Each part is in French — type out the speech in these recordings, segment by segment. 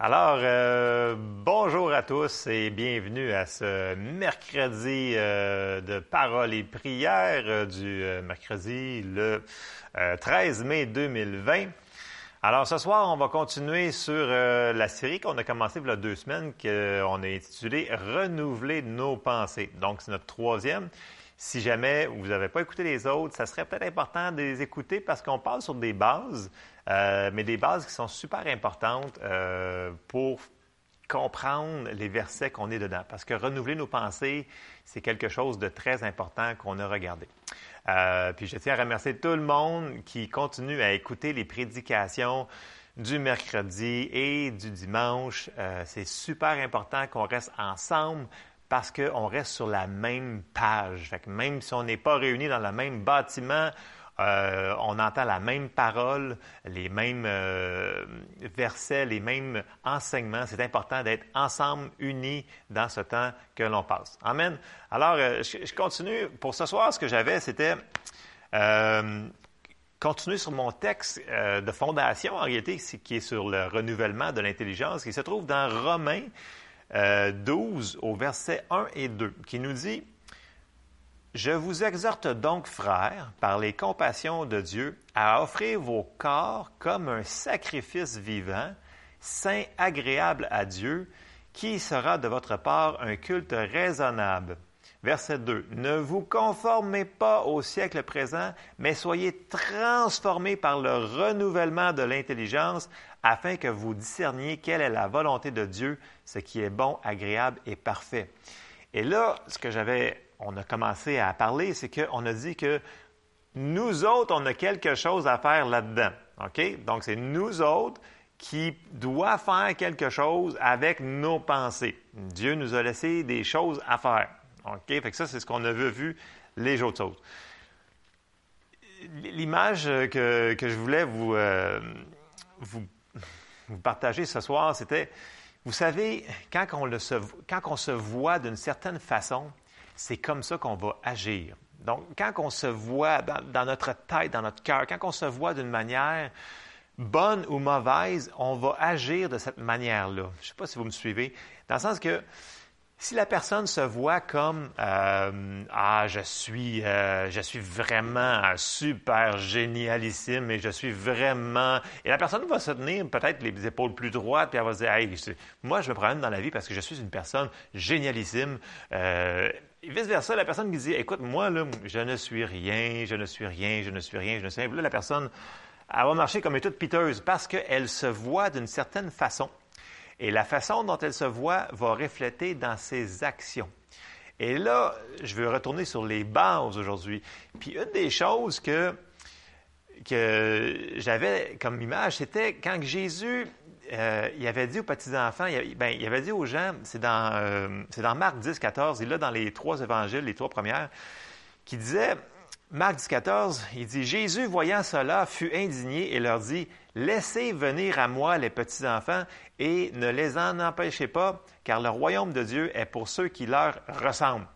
Alors, euh, bonjour à tous et bienvenue à ce mercredi euh, de paroles et prières euh, du mercredi le 13 mai 2020. Alors, ce soir, on va continuer sur la série qu'on a commencé il y a deux semaines, qu'on a intitulée Renouveler nos pensées. Donc, c'est notre troisième. Si jamais vous n'avez pas écouté les autres, ça serait peut-être important de les écouter parce qu'on parle sur des bases, euh, mais des bases qui sont super importantes euh, pour comprendre les versets qu'on est dedans. Parce que renouveler nos pensées, c'est quelque chose de très important qu'on a regardé. Euh, puis je tiens à remercier tout le monde qui continue à écouter les prédications du mercredi et du dimanche. c'est super important qu'on reste ensemble parce qu'on reste sur la même page. même si on n'est pas réunis dans le même bâtiment, euh, on entend la même parole, les mêmes euh, versets, les mêmes enseignements. C'est important d'être ensemble, unis dans ce temps que l'on passe. Amen. Alors, euh, je, continue. Pour ce soir, ce que j'avais, c'était continuer sur mon texte de fondation, en réalité, qui est sur le renouvellement de l'intelligence, qui se trouve dans Romains 12 au verset 1 et 2, qui nous dit, Je vous exhorte donc, frères, par les compassions de Dieu, à offrir vos corps comme un sacrifice vivant, saint, agréable à Dieu, qui sera de votre part un culte raisonnable. Verset 2. Ne vous conformez pas au siècle présent, mais soyez transformés par le renouvellement de l'intelligence afin que vous discerniez quelle est la volonté de Dieu, ce qui est bon, agréable et parfait. Et là, ce que j'avais, on a commencé à parler, c'est qu'on a dit que nous autres, on a quelque chose à faire là-dedans. OK? Donc, c'est nous autres qui doit faire quelque chose avec nos pensées. Dieu nous a laissé des choses à faire. OK? Fait que ça, c'est ce qu'on a vu les autres choses. L'image que, je voulais vous, euh, vous vous partager ce soir, c'était, vous savez, quand on, se, quand on se voit d'une certaine façon, c'est comme ça qu'on va agir. Donc, quand on se voit dans, notre tête, dans notre cœur, quand on se voit d'une manière bonne ou mauvaise, on va agir de cette manière-là. Je ne sais pas si vous me suivez, dans le sens que si la personne se voit comme euh, ah je suis euh, je suis vraiment super génialissime et je suis vraiment et la personne va se tenir peut-être les épaules plus droites puis elle va se dire hey, moi je me promène dans la vie parce que je suis une personne génialissime euh, et vice versa la personne qui dit écoute moi là je ne suis rien je ne suis rien je ne suis rien je ne suis rien là la personne elle va marcher comme une toute piteuse parce qu'elle se voit d'une certaine façon et la façon dont elle se voit va refléter dans ses actions. Et là, je veux retourner sur les bases aujourd'hui. Puis une des choses que, que j'avais comme image, c'était quand Jésus euh, il avait dit aux petits-enfants, il, ben, il, avait dit aux gens, c'est dans, euh, dans Marc 10, 14, il là dans les trois évangiles, les trois premières, qui disait, Marc 10, 14, il dit, Jésus, voyant cela, fut indigné et leur dit, Laissez venir à moi les petits-enfants et ne les en empêchez pas, car le royaume de Dieu est pour ceux qui leur ressemblent.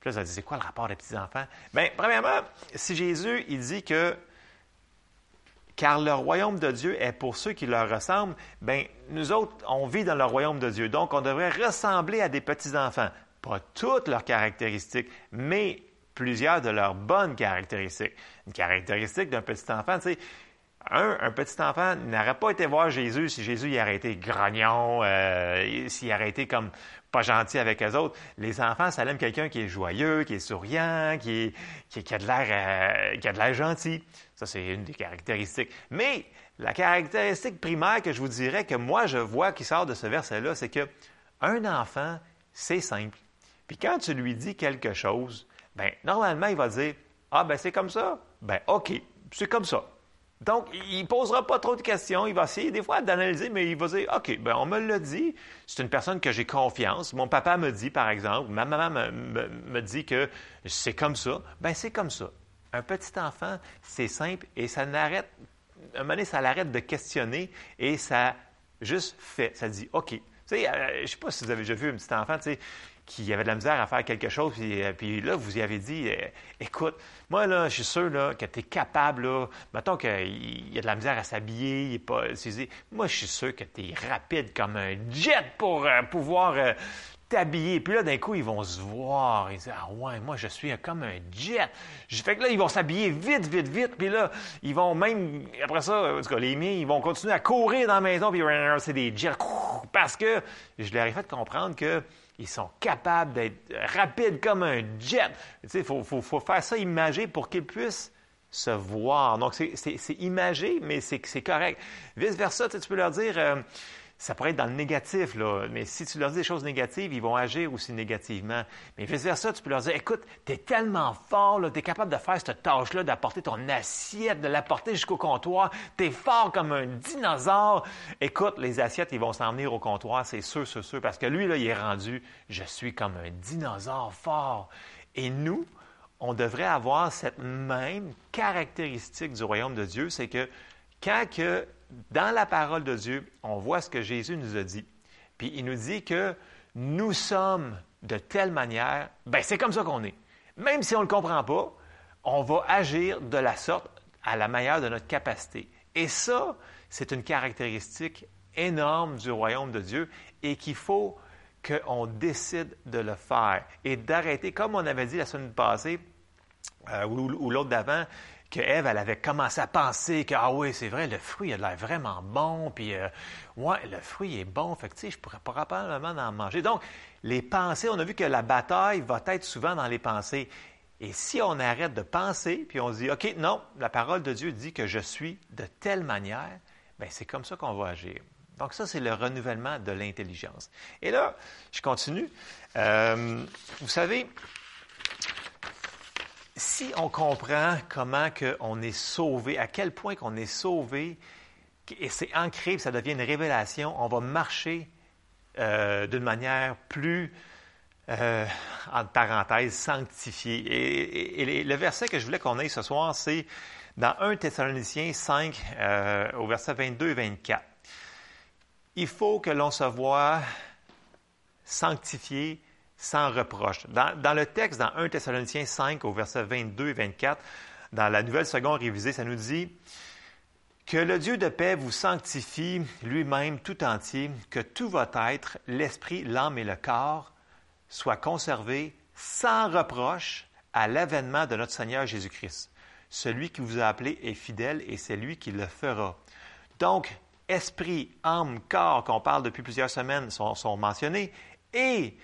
Puis là, ça dit, c'est quoi le rapport des petits-enfants? Bien, premièrement, si Jésus, il dit que car le royaume de Dieu est pour ceux qui leur ressemblent, bien, nous autres, on vit dans le royaume de Dieu. Donc, on devrait ressembler à des petits-enfants. Pas toutes leurs caractéristiques, mais plusieurs de leurs bonnes caractéristiques. Une caractéristique d'un petit enfant, tu un, un petit enfant n'aurait pas été voir Jésus si Jésus y aurait été grognon, euh, s'il aurait été comme pas gentil avec les autres. Les enfants, ça aime quelqu'un qui est joyeux, qui est souriant, qui, qui, a de l'air euh, qui a de l'air gentil. Ça, c'est une des caractéristiques. Mais la caractéristique primaire que je vous dirais que moi je vois qui sort de ce verset-là, c'est que un enfant, c'est simple. Puis quand tu lui dis quelque chose, ben normalement il va dire ah ben c'est comme ça, ben ok, c'est comme ça. Donc, il ne posera pas trop de questions. Il va essayer des fois d'analyser, mais il va dire OK, ben on me l'a dit. C'est une personne que j'ai confiance. Mon papa me dit, par exemple, ma maman me, dit que c'est comme ça. Ben c'est comme ça. Un petit enfant, c'est simple et ça n'arrête. À un moment donné, ça l'arrête de questionner et ça juste fait. Ça dit OK. Tu sais, euh, je ne sais pas si vous avez déjà vu un petit enfant, tu sais, qui avait de la misère à faire quelque chose, puis, euh, puis là, vous y avez dit, euh, écoute, moi, là, je suis sûr là, que tu capable, là, mettons qu'il y a de la misère à s'habiller, il est pas, moi, je suis sûr que tu rapide comme un jet pour euh, pouvoir t'habiller. Puis là, d'un coup, ils vont se voir. Ils disent, ah ouais, moi, je suis comme un jet. Fait que là, ils vont s'habiller vite, vite, vite. Puis là, ils vont même, après ça, en tout cas, les miens, ils vont continuer à courir dans la maison, puis c'est des jets. Parce que je leur ai fait comprendre que ils sont capables d'être rapides comme un jet. Il faut, faut, faire ça imagé pour qu'ils puissent se voir. Donc, c'est imagé, mais c'est correct. Vice-versa, tu peux leur dire, euh, ça pourrait être dans le négatif, là, mais si tu leur dis des choses négatives, ils vont agir aussi négativement. Mais vice-versa, tu peux leur dire, écoute, tu es tellement fort, tu es capable de faire cette tâche-là, d'apporter ton assiette, de l'apporter jusqu'au comptoir, tu es fort comme un dinosaure. Écoute, les assiettes, ils vont s'en venir au comptoir, c'est sûr, c'est sûr, parce que lui, là, il est rendu, je suis comme un dinosaure fort. Et nous, on devrait avoir cette même caractéristique du royaume de Dieu, c'est que quand que dans la parole de Dieu, on voit ce que Jésus nous a dit. Puis il nous dit que nous sommes de telle manière, ben c'est comme ça qu'on est. Même si on ne le comprend pas, on va agir de la sorte à la meilleure de notre capacité. Et ça, c'est une caractéristique énorme du royaume de Dieu et qu'il faut qu'on décide de le faire et d'arrêter, comme on avait dit la semaine passée euh, ou l'autre d'avant, que Ève, elle avait commencé à penser que, ah oui, c'est vrai, le fruit a l'air vraiment bon, puis, euh, ouais, le fruit est bon, fait que, je pourrais probablement en manger. Donc, les pensées, on a vu que la bataille va être souvent dans les pensées. Et si on arrête de penser, puis on dit, OK, non, la parole de Dieu dit que je suis de telle manière, bien, c'est comme ça qu'on va agir. Donc, ça, c'est le renouvellement de l'intelligence. Et là, je continue. Euh, vous savez, si on comprend comment on est sauvé, à quel point qu'on est sauvé, et c'est ancré, ça devient une révélation, on va marcher euh, d'une manière plus, euh, entre parenthèses, sanctifiée. Et, le verset que je voulais qu'on ait ce soir, c'est dans 1 Thessaloniciens 5, euh, au verset 22 et 24. Il faut que l'on se voie sanctifié, sans reproche. Dans, le texte, dans 1 Thessaloniciens 5, au verset 22 et 24, dans la nouvelle seconde révisée, ça nous dit que le Dieu de paix vous sanctifie lui-même tout entier, que tout votre être, l'esprit, l'âme et le corps, soient conservés sans reproche à l'avènement de notre Seigneur Jésus-Christ. Celui qui vous a appelé est fidèle et c'est lui qui le fera. Donc, esprit, âme, corps, qu'on parle depuis plusieurs semaines, sont mentionnés, et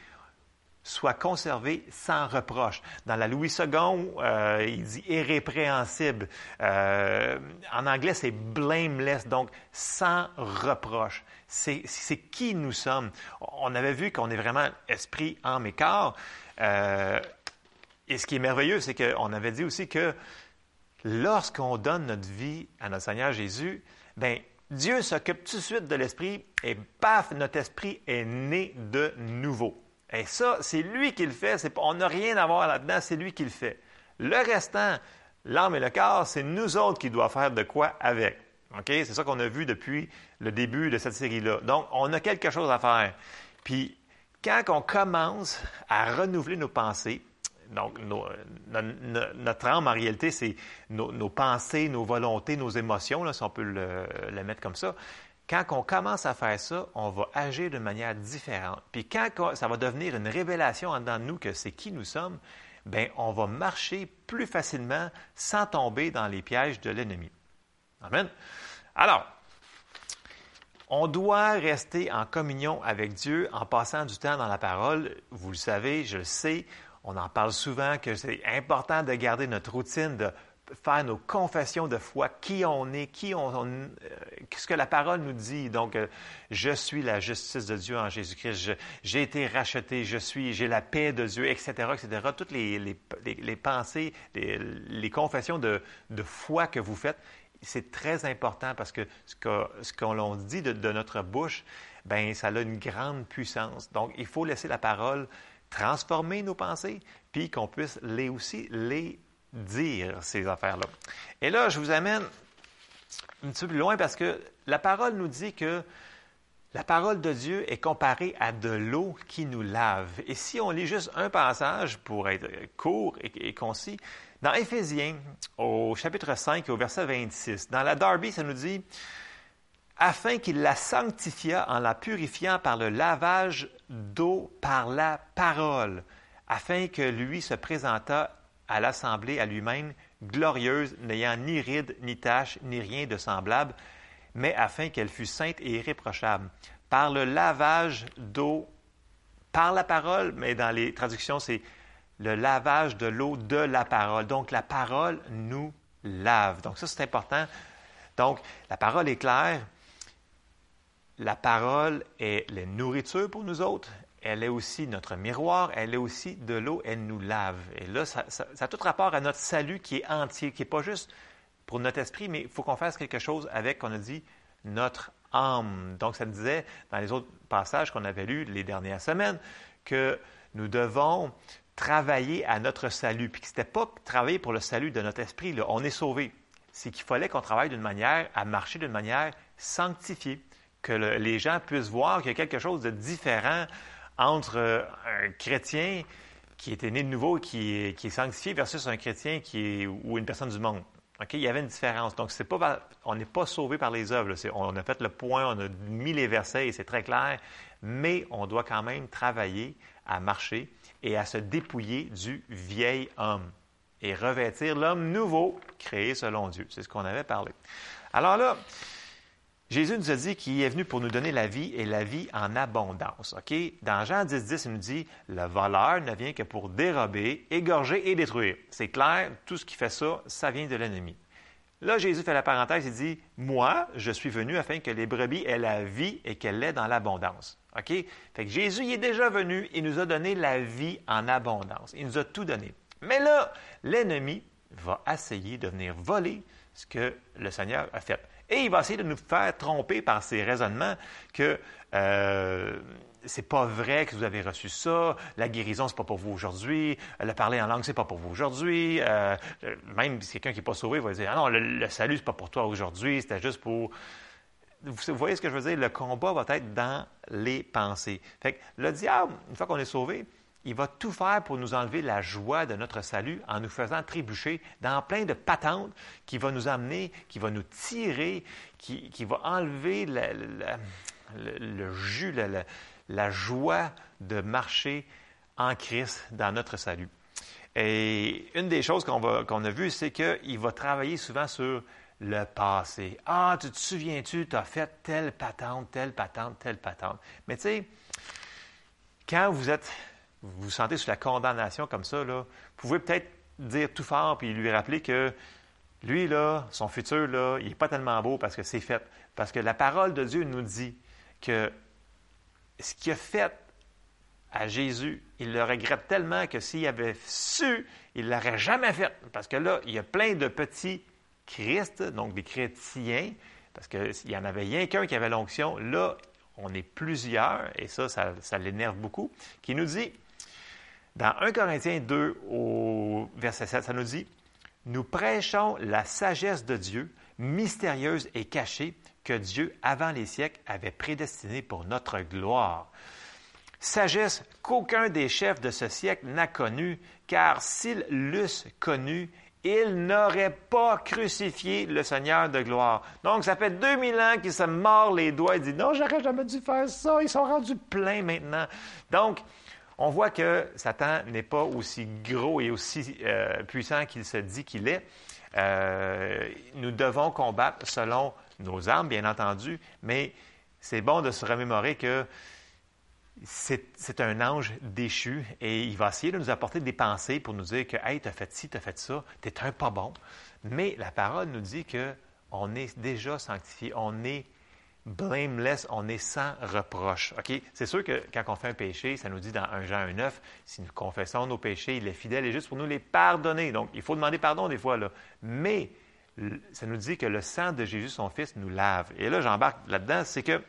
soit conservé sans reproche. Dans la Louis II, euh, il dit irrépréhensible. Euh, en anglais, c'est blameless, donc sans reproche. C'est qui nous sommes. On avait vu qu'on est vraiment esprit, âme et corps. Euh, et ce qui est merveilleux, c'est qu'on avait dit aussi que lorsqu'on donne notre vie à notre Seigneur Jésus, ben Dieu s'occupe tout de suite de l'esprit et paf, notre esprit est né de nouveau. Et ça, c'est lui qui le fait. on n'a rien à voir là-dedans, c'est lui qui le fait. Le restant, l'âme et le corps, c'est nous autres qui doivent faire de quoi avec. C'est ça qu'on a vu depuis le début de cette série-là. Donc, on a quelque chose à faire. Puis, quand on commence à renouveler nos pensées, donc notre âme, en réalité, c'est nos, pensées, nos volontés, nos émotions, si on peut le mettre comme ça. Quand on commence à faire ça, on va agir de manière différente. Puis quand ça va devenir une révélation en dedans de nous que c'est qui nous sommes, bien, on va marcher plus facilement sans tomber dans les pièges de l'ennemi. Amen. Alors, on doit rester en communion avec Dieu en passant du temps dans la parole. Vous le savez, je le sais, on en parle souvent que c'est important de garder notre routine de faire nos confessions de foi, qui on est, qui on, euh, ce que la parole nous dit. Donc, euh, je suis la justice de Dieu en Jésus-Christ. J'ai été racheté. Je suis, j'ai la paix de Dieu, etc., etc. Toutes les, les, pensées, les, confessions de, de, foi que vous faites, c'est très important parce que ce qu'on ce l'on dit de, de, notre bouche, ben ça a une grande puissance. Donc, il faut laisser la parole transformer nos pensées, puis qu'on puisse les aussi les dire ces affaires-là. Et là, je vous amène un petit peu plus loin parce que la parole nous dit que La parole de Dieu est comparée à de l'eau qui nous lave. Et si on lit juste un passage pour être court et, concis, dans Éphésiens, au chapitre 5 au verset 26, dans la Darby, ça nous dit afin qu'il la sanctifia en la purifiant par le lavage d'eau par la parole, afin que lui se présentât à l'assemblée à lui-même glorieuse, n'ayant ni ride, ni tache, ni rien de semblable, mais afin qu'elle fût sainte et irréprochable. Par le lavage d'eau, par la parole, mais dans les traductions, c'est le lavage de l'eau de la parole. Donc, la parole nous lave. Donc, ça, c'est important. Donc, la parole est claire. La parole est la nourriture pour nous autres. Elle est aussi notre miroir. Elle est aussi de l'eau. Elle nous lave. Et là, ça, a tout rapport à notre salut qui est entier, qui n'est pas juste pour notre esprit, mais il faut qu'on fasse quelque chose avec, qu'on a dit, notre âme. Donc, ça disait dans les autres passages qu'on avait lus les dernières semaines que nous devons travailler à notre salut. Puis que ce n'était pas travailler pour le salut de notre esprit. Là. On est sauvé. C'est qu'il fallait qu'on travaille d'une manière, à marcher d'une manière sanctifiée. Que les gens puissent voir qu'il y a quelque chose de différent entre euh, un chrétien qui était né de nouveau et qui, est sanctifié versus un chrétien qui est, ou une personne du monde. Il y avait une différence. Donc, c'est pas, on n'est pas sauvé par les œuvres. On a fait le point, on a mis les versets et c'est très clair, mais on doit quand même travailler à marcher et à se dépouiller du vieil homme et revêtir l'homme nouveau créé selon Dieu. C'est ce qu'on avait parlé. Alors là, Jésus nous a dit qu'il est venu pour nous donner la vie et la vie en abondance. Dans Jean 10, 10, il nous dit Le voleur ne vient que pour dérober, égorger et détruire. C'est clair, tout ce qui fait ça, ça vient de l'ennemi. Là, Jésus fait la parenthèse, il dit Moi, je suis venu afin que les brebis aient la vie et qu'elle l'ait dans l'abondance. Fait que Jésus est déjà venu et nous a donné la vie en abondance. Il nous a tout donné. Mais là, l'ennemi va essayer de venir voler ce que le Seigneur a fait. Et il va essayer de nous faire tromper par ses raisonnements que euh, c'est pas vrai que vous avez reçu ça, la guérison, c'est pas pour vous aujourd'hui, le parler en langue, c'est pas pour vous aujourd'hui. Euh, même si quelqu'un qui n'est pas sauvé va dire Ah non, le, le salut, c'est pas pour toi aujourd'hui, c'était juste pour. Vous voyez ce que je veux dire? Le combat va être dans les pensées. Fait que le diable, une fois qu'on est sauvé, il va tout faire pour nous enlever la joie de notre salut en nous faisant trébucher dans plein de patentes qui va nous amener, qui va nous tirer, qui, va enlever le, jus, la, joie de marcher en Christ dans notre salut. Et une des choses qu'on a vues, c'est qu'il va travailler souvent sur le passé. Ah, tu te souviens-tu, tu as fait telle patente, telle patente, telle patente. Mais tu sais, quand vous êtes vous vous sentez sous la condamnation comme ça, là, vous pouvez peut-être dire tout fort puis lui rappeler que lui, là, son futur, là, il n'est pas tellement beau parce que c'est fait. Parce que la parole de Dieu nous dit que ce qu'il a fait à Jésus, il le regrette tellement que s'il avait su, il ne l'aurait jamais fait. Parce que là, il y a plein de petits Christ, donc des chrétiens, parce qu'il n'y en avait rien qu'un qui avait l'onction. Là, on est plusieurs, et ça, ça, ça l'énerve beaucoup, qui nous dit dans 1 Corinthiens 2 au verset 7, ça nous dit, Nous prêchons la sagesse de Dieu, mystérieuse et cachée, que Dieu, avant les siècles, avait prédestinée pour notre gloire. Sagesse qu'aucun des chefs de ce siècle n'a connue, car s'ils l'eussent connue, ils n'auraient pas crucifié le Seigneur de gloire. Donc, ça fait 2000 ans qu'ils se mordent les doigts et disent Non, j'aurais jamais dû faire ça. Ils sont rendus pleins maintenant. Donc, on voit que Satan n'est pas aussi gros et aussi euh, puissant qu'il se dit qu'il est. Euh, nous devons combattre selon nos armes, bien entendu, mais c'est bon de se remémorer que c'est un ange déchu et il va essayer de nous apporter des pensées pour nous dire que Hey, as fait ci, as fait ça, t'es un pas bon. Mais la parole nous dit qu'on est déjà sanctifié, on est blameless, on est sans reproche. C'est sûr que quand on fait un péché, ça nous dit dans 1 Jean 1,9, si nous confessons nos péchés, il est fidèle et juste pour nous les pardonner. Donc, il faut demander pardon des fois, là. Mais ça nous dit que le sang de Jésus, son Fils, nous lave. Et là, j'embarque là-dedans, c'est que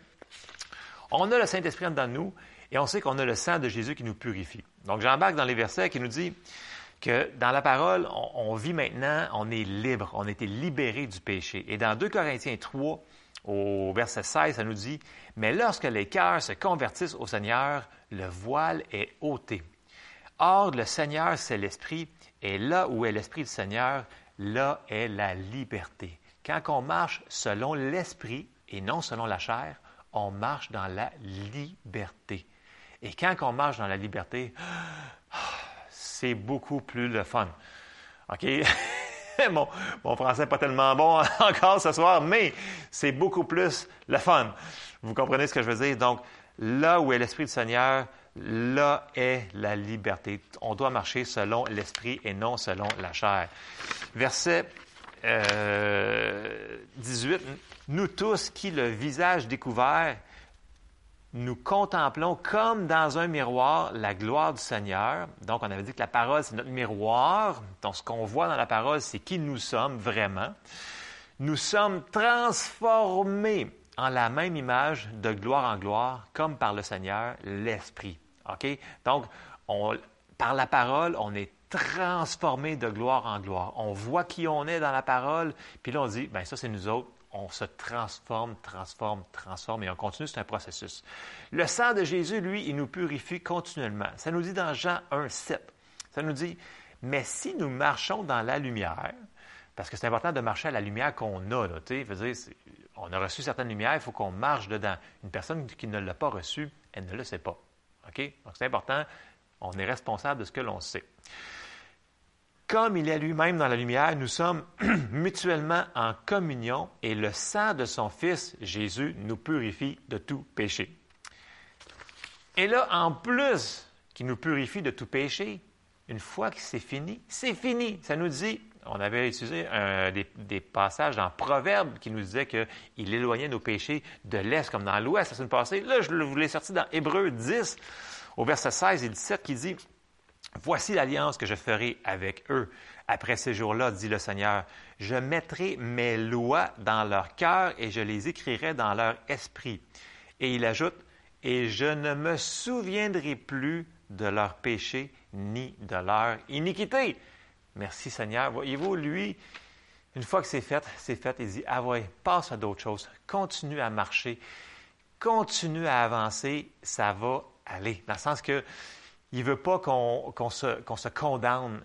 on a le Saint-Esprit dans nous et on sait qu'on a le sang de Jésus qui nous purifie. Donc, j'embarque dans les versets qui nous dit que dans la parole, on, on vit maintenant, on est libre, on a été libéré du péché. Et dans 2 Corinthiens 3, au verset 16, ça nous dit, Mais lorsque les cœurs se convertissent au Seigneur, le voile est ôté. Or, le Seigneur, c'est l'Esprit, et là où est l'Esprit du Seigneur, là est la liberté. Quand on marche selon l'Esprit et non selon la chair, on marche dans la liberté. Et quand on marche dans la liberté, c'est beaucoup plus le fun. OK? mon, français n'est pas tellement bon encore ce soir, mais c'est beaucoup plus le fun. Vous comprenez ce que je veux dire? Donc, là où est l'Esprit du Seigneur, là est la liberté. On doit marcher selon l'Esprit et non selon la chair. Verset 18. Euh, Nous tous qui, le visage découvert, nous contemplons comme dans un miroir la gloire du Seigneur. Donc, on avait dit que la parole, c'est notre miroir. Donc, ce qu'on voit dans la parole, c'est qui nous sommes vraiment. Nous sommes transformés en la même image de gloire en gloire, comme par le Seigneur, l'Esprit. Donc, par la parole, on est transformé de gloire en gloire. On voit qui on est dans la parole, puis là, on dit, ben ça, c'est nous autres, on se transforme, transforme, transforme et on continue, c'est un processus. Le sang de Jésus, lui, il nous purifie continuellement. Ça nous dit dans Jean 1, 7. Ça nous dit, mais si nous marchons dans la lumière, parce que c'est important de marcher à la lumière qu'on a, là, dire, on a reçu certaines lumières, il faut qu'on marche dedans. Une personne qui ne l'a pas reçue, elle ne le sait pas. OK? Donc c'est important, on est responsable de ce que l'on sait. Comme il est lui-même dans la lumière, nous sommes mutuellement en communion et le sang de son Fils, Jésus, nous purifie de tout péché. Et là, en plus qu'il nous purifie de tout péché, une fois que c'est fini, c'est fini. Ça nous dit, on avait utilisé des, passages dans Proverbes qui nous disaient qu'il éloignait nos péchés de l'Est comme dans l'Ouest la semaine passée. Là, je vous l'ai sorti dans Hébreu 10, au verset 16 et 17, qui dit Voici l'alliance que je ferai avec eux. Après ces jours-là, dit le Seigneur, je mettrai mes lois dans leur cœur et je les écrirai dans leur esprit. Et il ajoute, et je ne me souviendrai plus de leurs péchés ni de leur iniquité. Merci Seigneur. Voyez-vous, lui, une fois que c'est fait, c'est fait, il dit, ah ouais, passe à d'autres choses, continue à marcher, continue à avancer, ça va aller. Dans le sens que il ne veut pas qu'on se, condamne.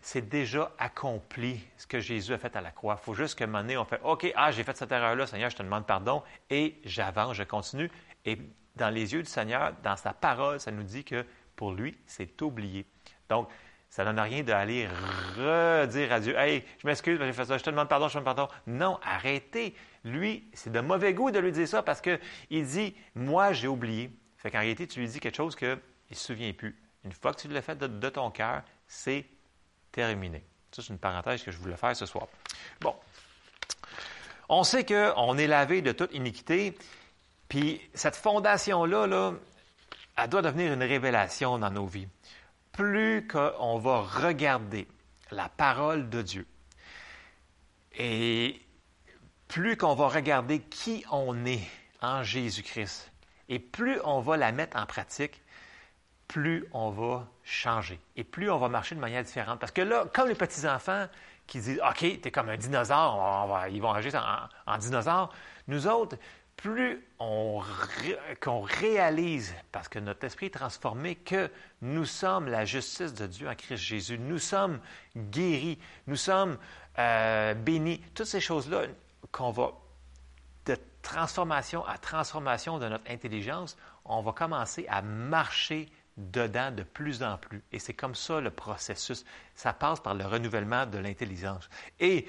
C'est déjà accompli ce que Jésus a fait à la croix. Il faut juste que un moment donné, on fait OK, ah, j'ai fait cette erreur-là, Seigneur, je te demande pardon, et j'avance, je continue. Et dans les yeux du Seigneur, dans sa parole, ça nous dit que pour lui, c'est oublié. Donc, ça ne donne rien d'aller redire à Dieu Hey, je m'excuse, j'ai fait ça, je te demande pardon, je te demande pardon. Non, arrêtez. Lui, c'est de mauvais goût de lui dire ça parce qu'il dit Moi, j'ai oublié. Fait qu'en réalité, tu lui dis quelque chose que il ne se souvient plus. Une fois que tu l'as fait de, ton cœur, c'est terminé. Ça, c'est une parenthèse que je voulais faire ce soir. Bon. On sait qu'on est lavé de toute iniquité, puis cette fondation-là, là, elle doit devenir une révélation dans nos vies. Plus qu'on va regarder la parole de Dieu, et plus qu'on va regarder qui on est en Jésus-Christ, et plus on va la mettre en pratique, plus on va changer. Et plus on va marcher de manière différente. Parce que là, comme les petits-enfants qui disent OK, tu es comme un dinosaure, ils vont agir en, dinosaure, nous autres, plus on réalise, parce que notre esprit est transformé, que nous sommes la justice de Dieu en Christ Jésus, nous sommes guéris, nous sommes euh, bénis, toutes ces choses-là qu'on va de transformation à transformation de notre intelligence, on va commencer à marcher dedans de plus en plus. Et c'est comme ça le processus. Ça passe par le renouvellement de l'intelligence. Et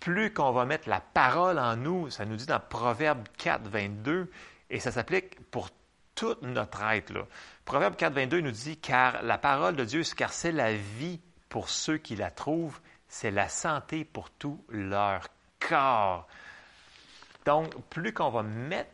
plus qu'on va mettre la parole en nous, ça nous dit dans Proverbe 4, 22, et ça s'applique pour toute notre être. Là. Proverbe 4, 22 nous dit, car la parole de Dieu, car c'est la vie pour ceux qui la trouvent, c'est la santé pour tout leur corps. Donc, plus qu'on va mettre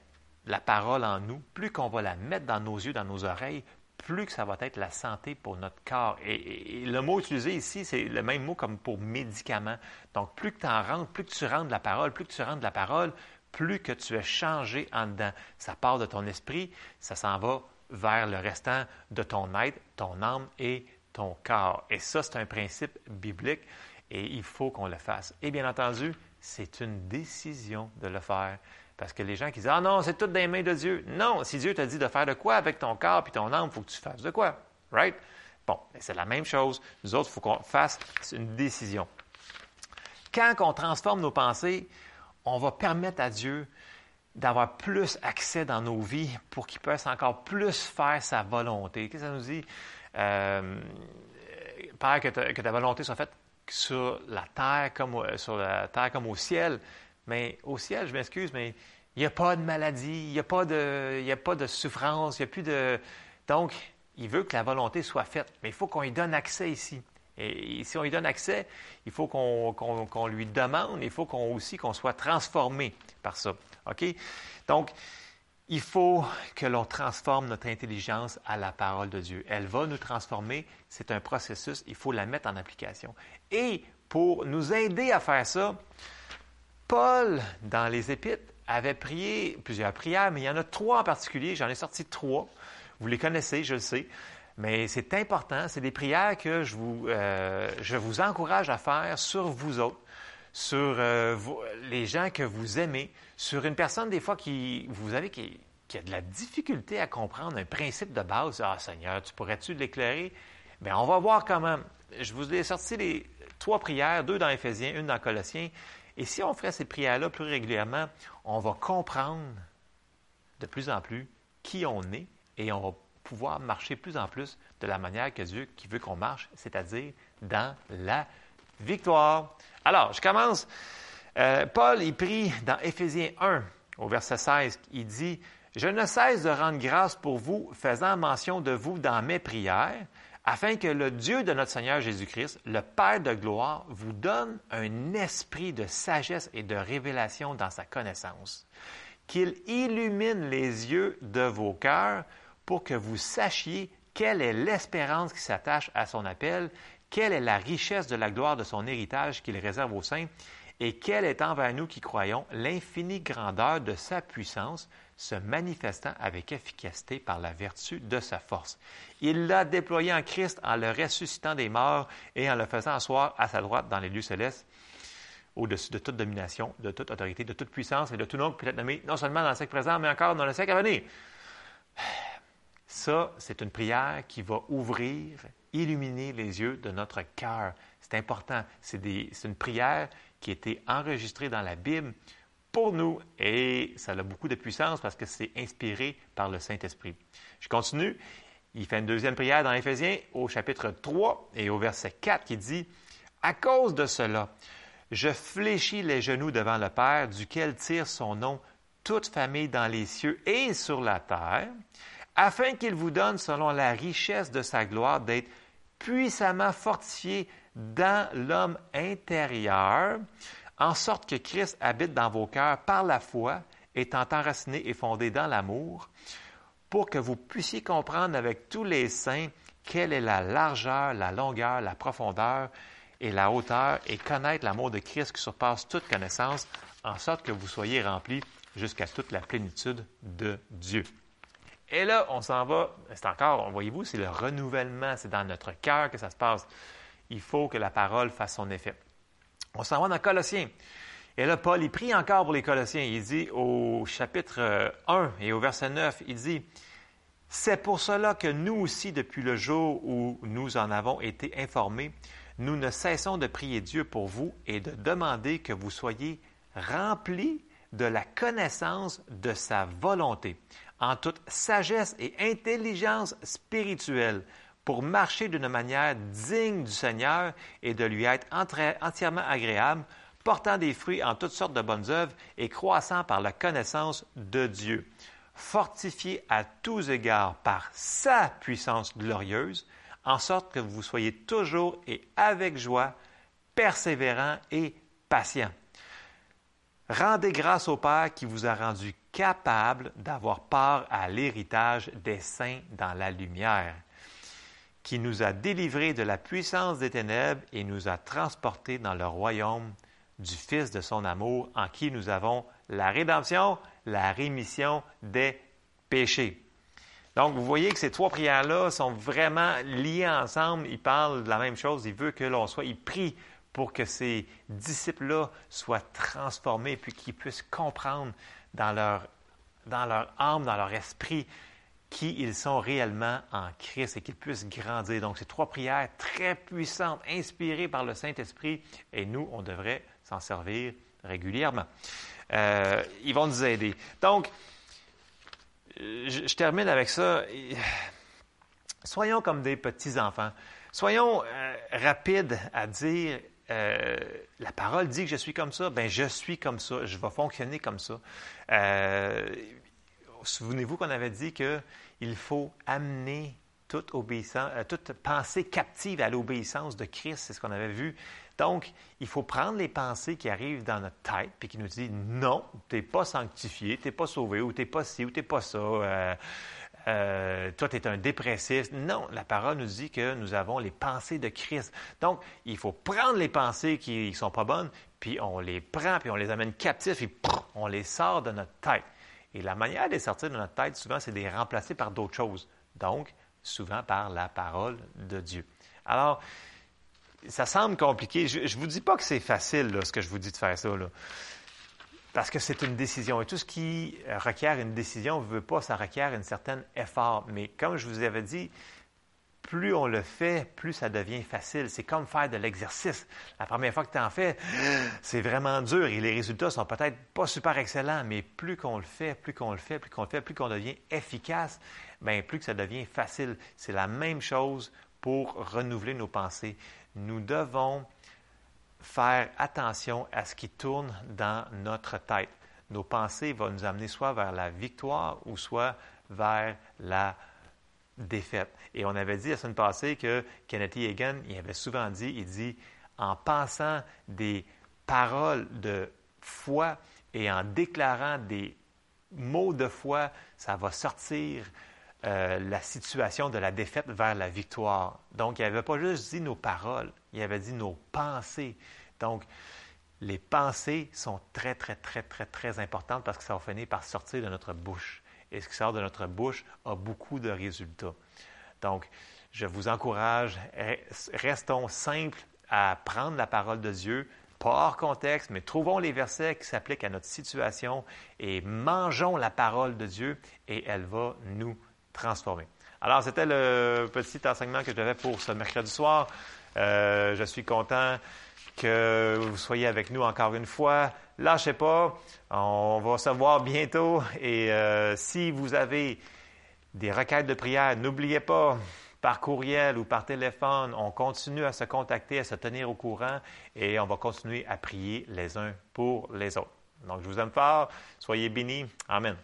la parole en nous, plus qu'on va la mettre dans nos yeux, dans nos oreilles, plus que ça va être la santé pour notre corps. Et, le mot utilisé ici, c'est le même mot comme pour médicament. Donc, plus que tu en rentres, plus que tu rentres de la parole, plus que tu rentres la parole, plus que tu es changé en dedans. Ça part de ton esprit, ça s'en va vers le restant de ton être, ton âme et ton corps. Et ça, c'est un principe biblique et il faut qu'on le fasse. Et bien entendu, c'est une décision de le faire. Parce que les gens qui disent Ah non, c'est tout dans les mains de Dieu. Non, si Dieu t'a dit de faire de quoi avec ton corps et ton âme, il faut que tu fasses de quoi. Right? Bon, c'est la même chose. Nous autres, il faut qu'on fasse une décision. Quand on transforme nos pensées, on va permettre à Dieu d'avoir plus accès dans nos vies pour qu'il puisse encore plus faire sa volonté. Qu'est-ce que ça nous dit? Euh, Père, que ta, volonté soit faite sur la terre comme sur la terre comme au ciel. Mais au ciel, je m'excuse, mais il n'y a pas de maladie, il n'y a, pas de, a pas de souffrance, il n'y a plus de. Donc, il veut que la volonté soit faite, mais il faut qu'on lui donne accès ici. Et si on lui donne accès, il faut qu'on lui demande, il faut qu'on aussi qu'on soit transformé par ça. OK? Donc, il faut que l'on transforme notre intelligence à la parole de Dieu. Elle va nous transformer. C'est un processus. Il faut la mettre en application. Et pour nous aider à faire ça, Paul, dans les Épîtres, avait prié plusieurs prières, mais il y en a trois en particulier. J'en ai sorti trois. Vous les connaissez, je le sais. Mais c'est important. C'est des prières que je vous, euh, je vous encourage à faire sur vous autres sur euh, les gens que vous aimez, sur une personne des fois qui, vous avez, qui, a de la difficulté à comprendre un principe de base. Ah Seigneur, tu pourrais-tu l'éclairer? Bien, on va voir comment. Je vous ai sorti les trois prières, deux dans Éphésiens, une dans Colossiens. Et si on ferait ces prières-là plus régulièrement, on va comprendre de plus en plus qui on est et on va pouvoir marcher plus en plus de la manière que Dieu veut qu'on marche, c'est-à-dire dans la victoire. Alors, je commence. Euh, Paul, il prie dans Éphésiens 1, au verset 16, il dit, Je ne cesse de rendre grâce pour vous, faisant mention de vous dans mes prières, afin que le Dieu de notre Seigneur Jésus-Christ, le Père de gloire, vous donne un esprit de sagesse et de révélation dans sa connaissance, qu'il illumine les yeux de vos cœurs pour que vous sachiez quelle est l'espérance qui s'attache à son appel, quelle est la richesse de la gloire de son héritage qu'il réserve aux saints, et quelle est envers nous qui croyons l'infinie grandeur de sa puissance, se manifestant avec efficacité par la vertu de sa force. Il l'a déployé en Christ en le ressuscitant des morts et en le faisant asseoir à sa droite dans les lieux célestes, au-dessus de toute domination, de toute autorité, de toute puissance et de tout nom peut être nommé non seulement dans le siècle présent, mais encore dans le siècle à venir. Ça, c'est une prière qui va ouvrir illuminer les yeux de notre cœur. C'est important. C'est une prière qui a été enregistrée dans la Bible pour nous et ça a beaucoup de puissance parce que c'est inspiré par le Saint-Esprit. Je continue. Il fait une deuxième prière dans Éphésiens au chapitre 3 et au verset 4 qui dit À cause de cela, je fléchis les genoux devant le Père, duquel tire son nom toute famille dans les cieux et sur la terre, afin qu'il vous donne, selon la richesse de sa gloire, d'être puissamment fortifié dans l'homme intérieur, en sorte que Christ habite dans vos cœurs par la foi, étant enraciné et fondé dans l'amour, pour que vous puissiez comprendre avec tous les saints quelle est la largeur, la longueur, la profondeur et la hauteur, et connaître l'amour de Christ qui surpasse toute connaissance, en sorte que vous soyez remplis jusqu'à toute la plénitude de Dieu. Et là, on s'en va, c'est encore, voyez-vous, c'est le renouvellement, c'est dans notre cœur que ça se passe. Il faut que la parole fasse son effet. On s'en va dans Colossiens. Et là, Paul, il prie encore pour les Colossiens. Il dit au chapitre 1 euh, et au verset 9, il dit, C'est pour cela que nous aussi, depuis le jour où nous en avons été informés, nous ne cessons de prier Dieu pour vous et de demander que vous soyez remplis de la connaissance de sa volonté, en toute sagesse et intelligence spirituelle pour marcher d'une manière digne du Seigneur et de lui être entièrement agréable, portant des fruits en toutes sortes de bonnes œuvres et croissant par la connaissance de Dieu, fortifié à tous égards par sa puissance glorieuse, en sorte que vous soyez toujours et avec joie, persévérant et patient. Rendez grâce au Père qui vous a rendu capable d'avoir part à l'héritage des saints dans la lumière, qui nous a délivrés de la puissance des ténèbres et nous a transportés dans le royaume du Fils de son amour, en qui nous avons la rédemption, la rémission des péchés. Donc, vous voyez que ces trois prières-là sont vraiment liées ensemble. Il parle de la même chose. Il veut que l'on soit, il prie pour que ces disciples-là soient transformés, puis qu'ils puissent comprendre dans leur, dans leur âme, dans leur esprit, qui ils sont réellement en Christ et qu'ils puissent grandir. Donc, c'est trois prières très puissantes, inspirées par le Saint-Esprit, et nous, on devrait s'en servir régulièrement. Euh, ils vont nous aider. Donc, je, termine avec ça. Soyons comme des petits-enfants. Soyons euh, rapides à dire euh, la parole dit que je suis comme ça, ben je suis comme ça, je vais fonctionner comme ça. Souvenez-vous qu'on avait dit qu'il faut amener euh, toute pensée captive à l'obéissance de Christ, c'est ce qu'on avait vu. Donc, il faut prendre les pensées qui arrivent dans notre tête et qui nous disent non, tu n'es pas sanctifié, tu n'es pas sauvé, ou tu n'es pas ci, ou tu n'es pas ça. Euh, euh, toi, tu es un dépressif. Non, la parole nous dit que nous avons les pensées de Christ. Donc, il faut prendre les pensées qui ne sont pas bonnes, puis on les prend, puis on les amène captifs, et on les sort de notre tête. Et la manière de les sortir de notre tête, souvent, c'est de les remplacer par d'autres choses. Donc, souvent par la parole de Dieu. Alors, ça semble compliqué. Je ne vous dis pas que c'est facile, ce que je vous dis de faire ça. parce que c'est une décision. Et tout ce qui requiert une décision, ne veut pas, ça requiert un certain effort. Mais comme je vous avais dit, plus on le fait, plus ça devient facile. C'est comme faire de l'exercice. La première fois que tu en fais, c'est vraiment dur et les résultats sont peut-être pas super excellents, mais plus qu'on le fait, plus qu'on le fait, plus qu'on le fait, plus qu'on devient efficace, bien, plus que ça devient facile. C'est la même chose pour renouveler nos pensées. Nous devons faire attention à ce qui tourne dans notre tête. Nos pensées vont nous amener soit vers la victoire ou soit vers la défaite. Et on avait dit la semaine passée que Kenneth Hagan, il avait souvent dit, il dit, en pensant des paroles de foi et en déclarant des mots de foi, ça va sortir euh, la situation de la défaite vers la victoire. Donc, il n'avait pas juste dit nos paroles, il avait dit nos pensées. Donc, les pensées sont très, très, très, très, très importantes parce que ça va finir par sortir de notre bouche et ce qui sort de notre bouche a beaucoup de résultats. Donc, je vous encourage, restons simples à prendre la parole de Dieu, pas hors contexte, mais trouvons les versets qui s'appliquent à notre situation et mangeons la parole de Dieu et elle va nous transformer. Alors, c'était le petit enseignement que j'avais pour ce mercredi soir. Euh, je suis content que vous soyez avec nous encore une fois. Lâchez pas, on va se voir bientôt. Et euh, si vous avez des requêtes de prière, n'oubliez pas, par courriel ou par téléphone, on continue à se contacter, à se tenir au courant et on va continuer à prier les uns pour les autres. Donc, je vous aime fort. Soyez bénis. Amen.